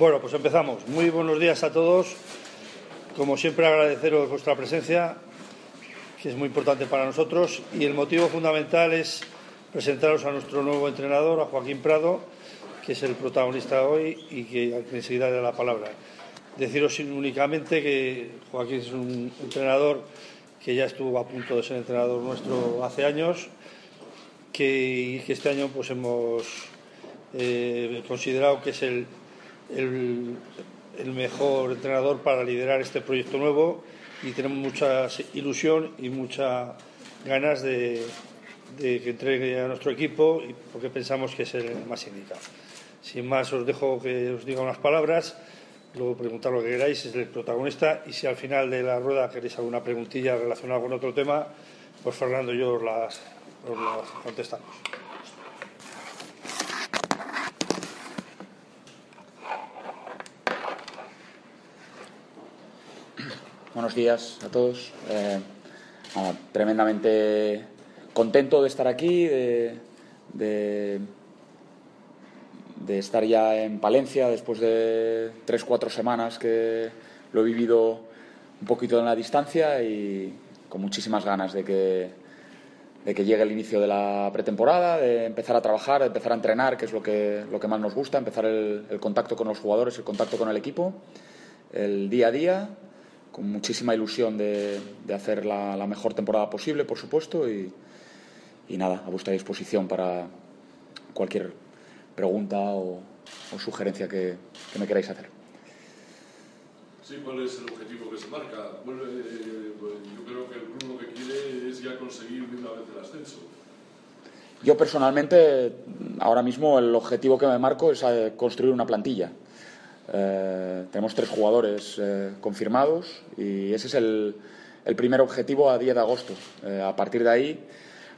Bueno, pues empezamos. Muy buenos días a todos. Como siempre, agradeceros vuestra presencia, que es muy importante para nosotros. Y el motivo fundamental es presentaros a nuestro nuevo entrenador, a Joaquín Prado, que es el protagonista hoy y que enseguida le la palabra. Deciros únicamente que Joaquín es un entrenador que ya estuvo a punto de ser entrenador nuestro hace años, que, que este año pues hemos eh, considerado que es el, el, mejor entrenador para liderar este proyecto nuevo y tenemos mucha ilusión y muchas ganas de, que entregue a nuestro equipo porque pensamos que es el más indicado. Sin más, os dejo que os diga unas palabras luego preguntar lo que queráis, es el protagonista y si al final de la rueda queréis alguna preguntilla relacionada con otro tema, pues Fernando y yo os las, contestamos. Buenos días a todos. Eh, tremendamente contento de estar aquí, de de estar ya en Palencia después de tres, cuatro semanas que lo he vivido un poquito en la distancia y con muchísimas ganas de que, de que llegue el inicio de la pretemporada, de empezar a trabajar, de empezar a entrenar, que es lo que, lo que más nos gusta, empezar el, contacto con los jugadores, el contacto con el equipo, el día a día, con muchísima ilusión de, de hacer la, la, mejor temporada posible, por supuesto, y, y nada, a vuestra disposición para cualquier pregunta o, sugerencia que, me queráis hacer. Sí, ¿cuál es el objetivo que se marca? Bueno, eh, pues yo creo que el club lo que quiere es ya conseguir de una vez el ascenso. Yo personalmente, ahora mismo el objetivo que me marco es eh, construir una plantilla. Eh, tenemos tres jugadores confirmados y ese es el, el, primer objetivo a 10 de agosto. a partir de ahí,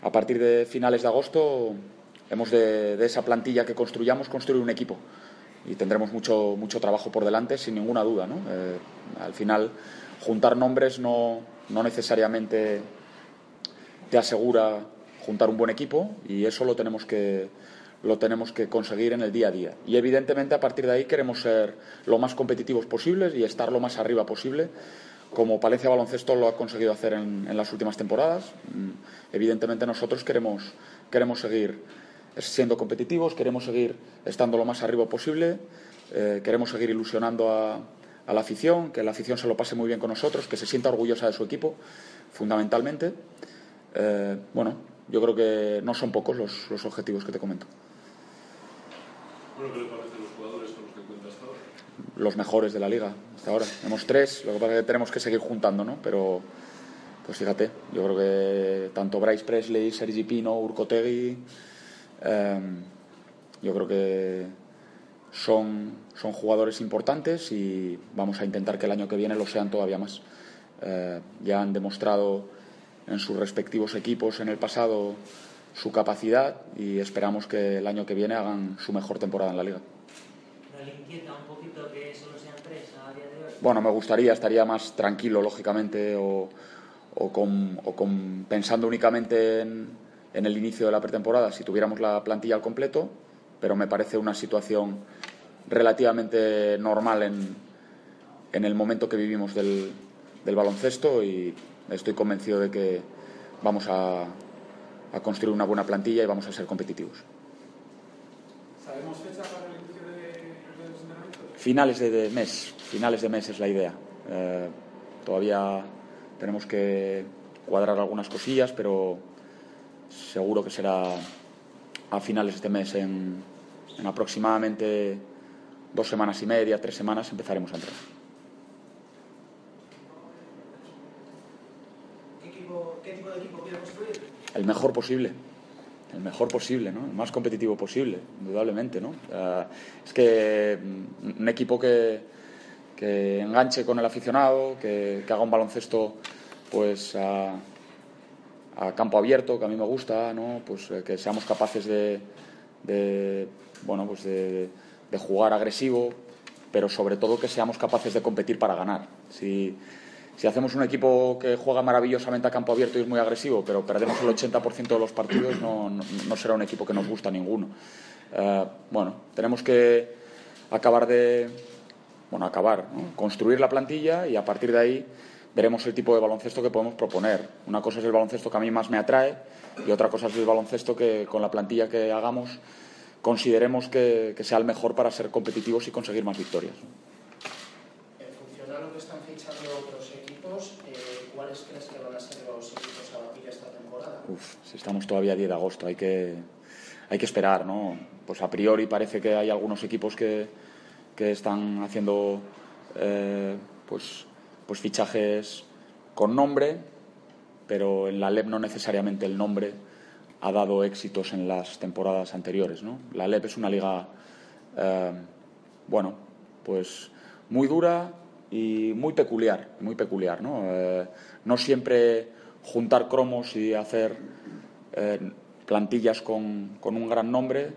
a partir de finales de agosto, hemos de, esa plantilla que construyamos construir un equipo y tendremos mucho, mucho trabajo por delante, sin ninguna duda. Eh, al final, juntar nombres no, no, necesariamente te asegura juntar un buen equipo y eso lo tenemos que lo tenemos que conseguir en el día a día. Y evidentemente a partir de ahí queremos ser lo más competitivos posibles y estar lo más arriba posible, como Palencia Baloncesto lo ha conseguido hacer en, las últimas temporadas. Mm, evidentemente nosotros queremos, queremos seguir siendo competitivos, queremos seguir estando lo más arriba posible, eh, queremos seguir ilusionando a, la afición, que la afición se lo pase muy bien con nosotros, que se sienta orgullosa de su equipo, fundamentalmente. Eh, bueno, yo creo que no son pocos los objetivos que te comento. Bueno, ¿qué le los jugadores con los que cuentas ahora? Los mejores de la liga hasta ahora. Tenemos tres, lo que pasa es que tenemos que seguir juntando, ¿no? Pero, pues fíjate, yo creo que tanto Bryce Presley, Sergi Pino, Urcotegui Em, yo creo que son, son jugadores importantes y vamos a intentar que el año que viene lo sean todavía más. Eh, ya han demostrado en sus respectivos equipos en el pasado su capacidad y esperamos que el año que viene hagan su mejor temporada en la liga. un poquito que solo sean tres a día de hoy? Bueno, me gustaría, estaría más tranquilo, lógicamente, o, o, con, o con, pensando únicamente en, en el inicio de la pretemporada si tuviéramos la plantilla al completo, pero me parece una situación relativamente normal en, en el momento que vivimos del, del, baloncesto y estoy convencido de que vamos a, a, construir una buena plantilla y vamos a ser competitivos. ¿Sabemos fecha para el inicio de, los entrenamientos? Finales de, mes, finales de mes es la idea. Eh, todavía tenemos que cuadrar algunas cosillas, pero seguro que será a finales de este mes, en, aproximadamente dos semanas y media, tres semanas, empezaremos a entrenar. ¿Qué, tipo de equipo quiere construir? Mejor posible. El mejor posible, ¿no? El más competitivo posible, indudablemente, ¿no? es que mm, un equipo que, que enganche con el aficionado, que, haga un baloncesto pues a campo abierto, que a mí me gusta, ¿no? pues eh, que seamos capaces de, bueno, pues de, jugar agresivo, pero sobre todo que seamos capaces de competir para ganar. Si, si hacemos un equipo que juega maravillosamente a campo abierto y es muy agresivo, pero perdemos el 80% de los partidos, no, será un equipo que nos gusta ninguno. Eh, bueno, tenemos que acabar de, bueno, acabar, construir la plantilla y a partir de ahí veremos el tipo de baloncesto que podemos proponer. Una cosa es el baloncesto que a mí más me atrae y otra cosa es el baloncesto que con la plantilla que hagamos consideremos que, sea el mejor para ser competitivos y conseguir más victorias. En función a lo que están fichando otros equipos, eh, ¿cuáles crees que van a ser los equipos a batir esta temporada? Uf, estamos todavía a 10 de agosto, hay que, hay que esperar, ¿no? Pues a priori parece que hay algunos equipos que, que están haciendo eh, pues, pues fichajes con nombre, pero en la LEP no necesariamente el nombre ha dado éxitos en las temporadas anteriores. ¿no? La LEP es una liga, eh, bueno, pues muy dura y muy peculiar, muy peculiar. ¿no? Eh, no siempre juntar cromos y hacer plantillas con, con un gran nombre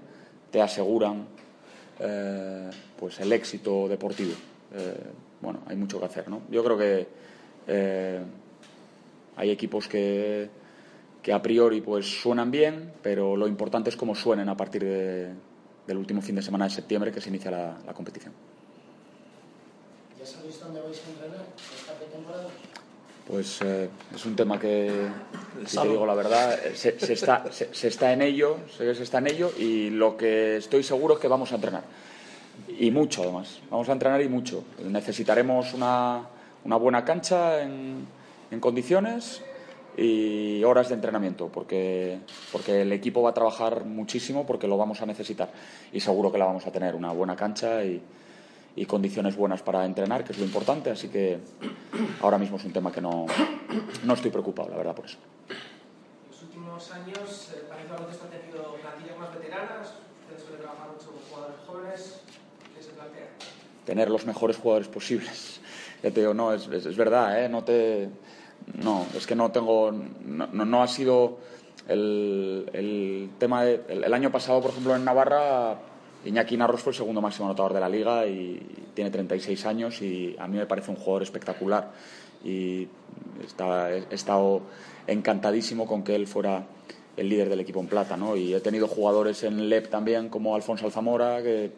te aseguran eh, pues el éxito deportivo. Eh, bueno, hay mucho que hacer, ¿no? Yo creo que eh, hay equipos que, que, a priori pues suenan bien, pero lo importante es cómo suenen a partir del último fin de semana de septiembre que se inicia la, competición. ¿Ya sabéis dónde vais a entrenar? Pues es un tema que, si te digo la verdad, se, está, se, está en ello, se, se está en ello y lo que estoy seguro es que vamos a entrenar. Y mucho, además. Vamos a entrenar y mucho. Necesitaremos una, una buena cancha en, en, condiciones y horas de entrenamiento, porque, porque el equipo va a trabajar muchísimo, porque lo vamos a necesitar. Y seguro que la vamos a tener, una buena cancha y, y condiciones buenas para entrenar, que es lo importante. Así que ahora mismo es un tema que no, no estoy preocupado, la verdad, por eso. En los últimos años, eh, parece que ha tenido plantillas más veteranas, ustedes suelen trabajar mucho con jugadores jóvenes. ¿Qué se plantea? Tener los mejores jugadores posibles. Ya te digo, no, es, es, verdad, ¿eh? No te. No, es que no tengo. No, no ha sido el, el tema. De, el año pasado, por ejemplo, en Navarra Iñaki Narros fue el segundo máximo anotador de la liga y tiene 36 años y a mí me parece un jugador espectacular y he estado encantadísimo con que él fuera el líder del equipo en plata. ¿no? Y he tenido jugadores en LEP también como Alfonso Alzamora, que,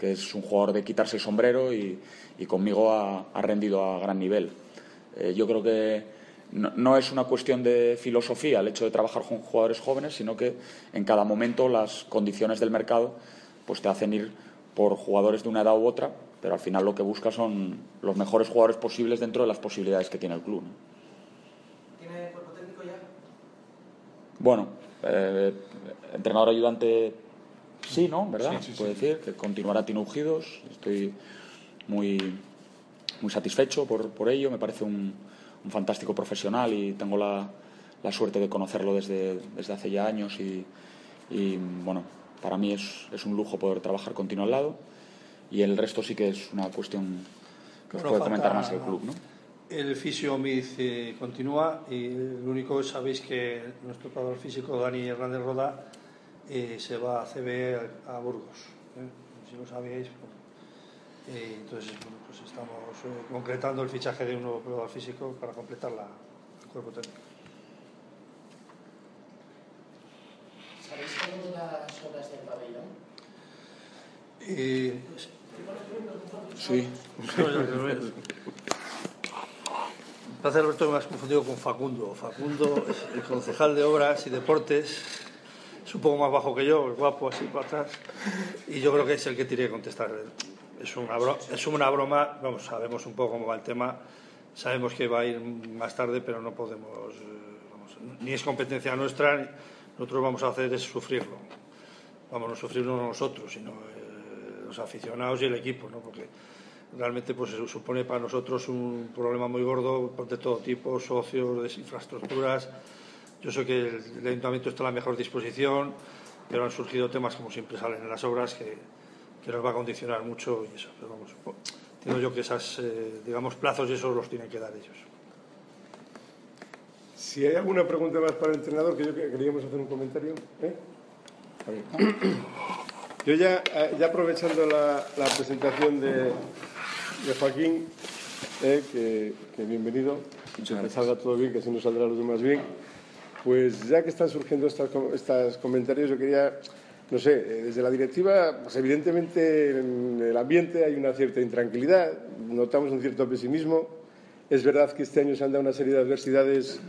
es un jugador de quitarse el sombrero y, conmigo ha, rendido a gran nivel. Eh, yo creo que no, no, es una cuestión de filosofía el hecho de trabajar con jugadores jóvenes, sino que en cada momento las condiciones del mercado pues te hacen ir por jugadores de una edad u otra, pero al final lo que busca son los mejores jugadores posibles dentro de las posibilidades que tiene el club. ¿Tiene cuerpo técnico ya? Bueno, eh, entrenador ayudante sí, ¿no? ¿Verdad? Sí, Puede decir que continuará Tino Ujidos. Estoy muy, muy satisfecho por, por ello. Me parece un, un fantástico profesional y tengo la, la, suerte de conocerlo desde, desde hace ya años y, y bueno, para mí es, es, un lujo poder trabajar continuo al lado y el resto sí que es una cuestión que os puede comentar más el club. ¿no? El fisio MIZ eh, continúa y lo único que sabéis que nuestro preparador físico Dani Hernández Roda eh, se va a CB a, Burgos. ¿eh? Si lo sabíais, pues, eh, entonces bueno, pues estamos concretando el fichaje de un nuevo preparador físico para completar la, el cuerpo técnico. ¿Sabéis cómo las obras del pabellón? Eh, sí. Parece Alberto me has confundido con Facundo. Facundo es el concejal de Obras y Deportes, es un poco más bajo que yo, es guapo así para atrás, y yo creo que es el que tiene que contestar. Es una, broma, es una broma, vamos, sabemos un poco cómo va el tema, sabemos que va a ir más tarde, pero no podemos, eh, vamos, ni es competencia nuestra, nosotros vamos a hacer es sufrirlo. Vamos no sufrirlo nosotros, sino eh, los aficionados y el equipo, ¿no? porque realmente pues, supone para nosotros un problema muy gordo de todo tipo, socios, infraestructuras. Yo sé que el, ayuntamiento está a la mejor disposición, pero han surgido temas, como siempre salen en las obras, que, que nos va a condicionar mucho y eso. Pero vamos, entiendo yo que esos eh, digamos, plazos y esos los tienen que dar ellos. Si hay alguna pregunta más para el entrenador, que yo queríamos hacer un comentario. ¿eh? Yo ya, eh, ya aprovechando la, la presentación de, de Joaquín, eh, que, que, bienvenido, que salga todo bien, que así nos saldrá los demás bien, pues ya que están surgiendo estos estas comentarios, yo quería no sé, eh, desde la directiva, pues evidentemente en el ambiente hay una cierta intranquilidad, notamos un cierto pesimismo. Es verdad que este año se han dado una serie de adversidades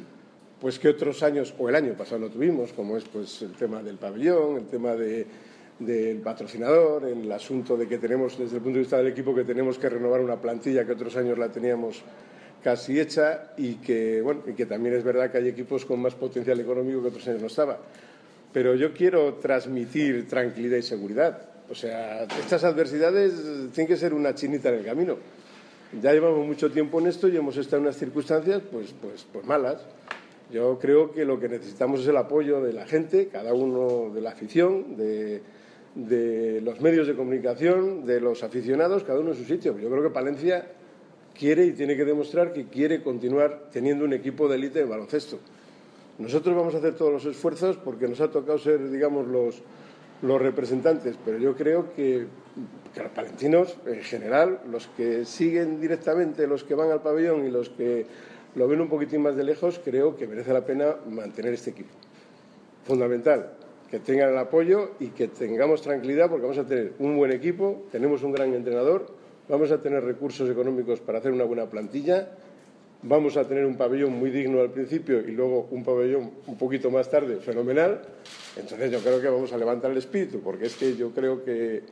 pues que otros años o el año pasado no tuvimos, como es pues el tema del pabellón, el tema de, del patrocinador, el asunto de que tenemos desde el punto de vista del equipo que tenemos que renovar una plantilla que otros años la teníamos casi hecha y que bueno y que también es verdad que hay equipos con más potencial económico que otros años no estaba. Pero yo quiero transmitir tranquilidad y seguridad. O sea, estas adversidades tienen que ser una chinita en el camino. Ya llevamos mucho tiempo en esto y hemos estado en unas circunstancias pues, pues, pues malas. Yo creo que lo que necesitamos es el apoyo de la gente, cada uno de la afición, de, los medios de comunicación, de los aficionados, cada uno en su sitio. Yo creo que Palencia quiere y tiene que demostrar que quiere continuar teniendo un equipo de élite de baloncesto. Nosotros vamos a hacer todos los esfuerzos porque nos ha tocado ser, digamos, los, los representantes, pero yo creo que, los palentinos, en general, los que siguen directamente, los que van al pabellón y los que lo ven un poquitín más de lejos, creo que merece la pena mantener este equipo. Fundamental, que tengan el apoyo y que tengamos tranquilidad porque vamos a tener un buen equipo, tenemos un gran entrenador, vamos a tener recursos económicos para hacer una buena plantilla vamos a tener un pabellón muy digno al principio y luego un pabellón un poquito más tarde fenomenal, entonces yo creo que vamos a levantar el espíritu, porque es que yo creo que,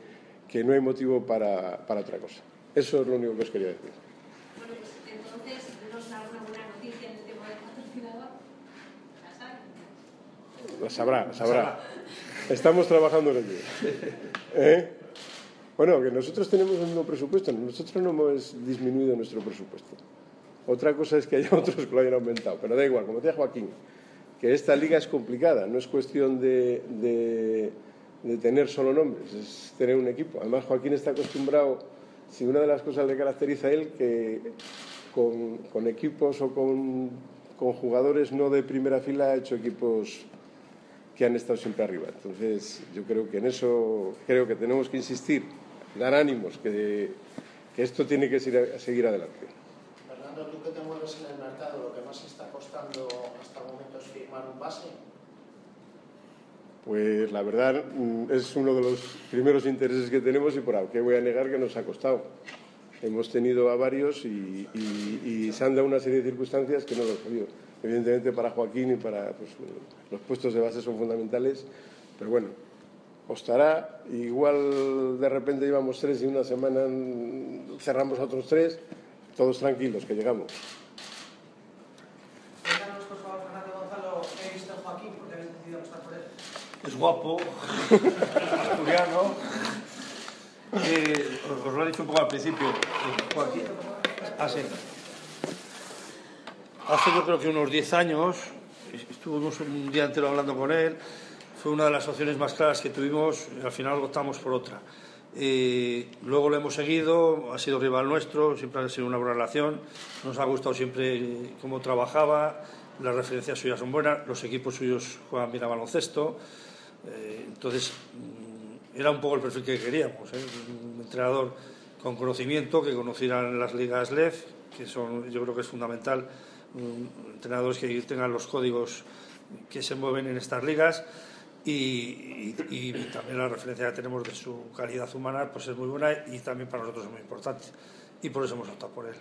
que no hay motivo para, para, otra cosa. Eso es lo único que os quería decir. Bueno, pues entonces, ¿nos da una buena noticia en el tema del patrocinador? ¿La sabe? La sabrá, la sabrá. Estamos trabajando en ello. ¿Eh? Bueno, que nosotros tenemos el mismo presupuesto, nosotros no hemos disminuido nuestro presupuesto. Otra cosa es que haya otros que lo hayan aumentado, pero da igual, como decía Joaquín, que esta liga es complicada, no es cuestión de, de, de, tener solo nombres, es tener un equipo. Además, Joaquín está acostumbrado, si una de las cosas le caracteriza a él, que con, con equipos o con, con, jugadores no de primera fila ha hecho equipos que han estado siempre arriba. Entonces, yo creo que en eso creo que tenemos que insistir, dar ánimos, que, que esto tiene que seguir adelante tú que te mueves en el mercado, lo que más está costando hasta el momento es firmar un base. Pues la verdad mm, es uno de los primeros intereses que tenemos y por qué voy a negar que nos ha costado. Hemos tenido a varios y, y, y se han dado una serie de circunstancias que no lo he podido. Evidentemente para Joaquín y para pues, los puestos de base son fundamentales, pero bueno, costará. Igual de repente íbamos tres y una semana cerramos otros tres todos tranquilos, que llegamos. Cuéntanos, por favor, Fernando Gonzalo, ¿qué ha visto Joaquín? ¿Por qué habéis decidido apostar por él? Es guapo, asturiano. Eh, os lo he dicho un poco al principio. Joaquín. Ah, sí. Hace yo creo que unos 10 años, estuvimos un día entero hablando con él, fue una de las opciones más claras que tuvimos al final optamos por otra. Y luego lo hemos seguido, ha sido rival nuestro, siempre ha sido una buena relación, nos ha gustado siempre cómo trabajaba, las referencias suyas son buenas, los equipos suyos juegan bien a baloncesto, eh, entonces mm, era un poco el perfil que queríamos, ¿eh? un entrenador con conocimiento, que conocieran las ligas LEF, que son, yo creo que es fundamental, um, entrenadores que tengan los códigos que se mueven en estas ligas y, también la referencia que tenemos de su calidad humana pues es muy buena y también para nosotros es muy importante y por eso hemos optado por él.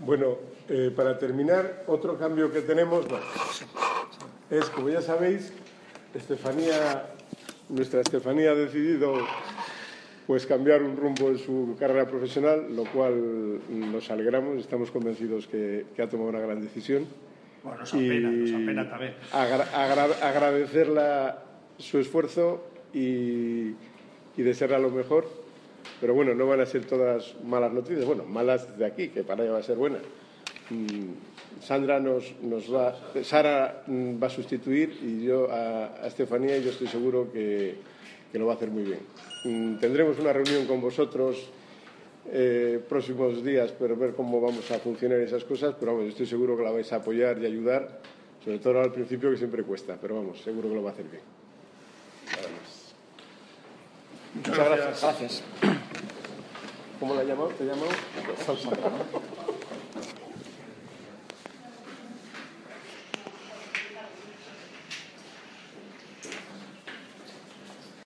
Bueno, eh, para terminar, otro cambio que tenemos es, como ya sabéis, Estefanía, nuestra Estefanía ha decidido pues cambiar un rumbo en su carrera profesional, lo cual nos alegramos, estamos convencidos que, que ha tomado una gran decisión bueno, nos apena, nos apena también. Agra agra agradecerla su esfuerzo y, y desearla lo mejor. Pero bueno, no van a ser todas malas noticias. Bueno, malas de aquí, que para ella va a ser buena. Mm, Sandra nos, nos va, Sara mm, va a sustituir y yo a, a Estefanía y yo estoy seguro que, que lo va a hacer muy bien. Mm, tendremos una reunión con vosotros eh, próximos días para ver cómo vamos a funcionar esas cosas, pero vamos, estoy seguro que la vais a apoyar y ayudar, sobre todo al principio que siempre cuesta, pero vamos, seguro que lo va a hacer bien. Muchas gracias. gracias. ¿Cómo la llamado? ¿Te llamado?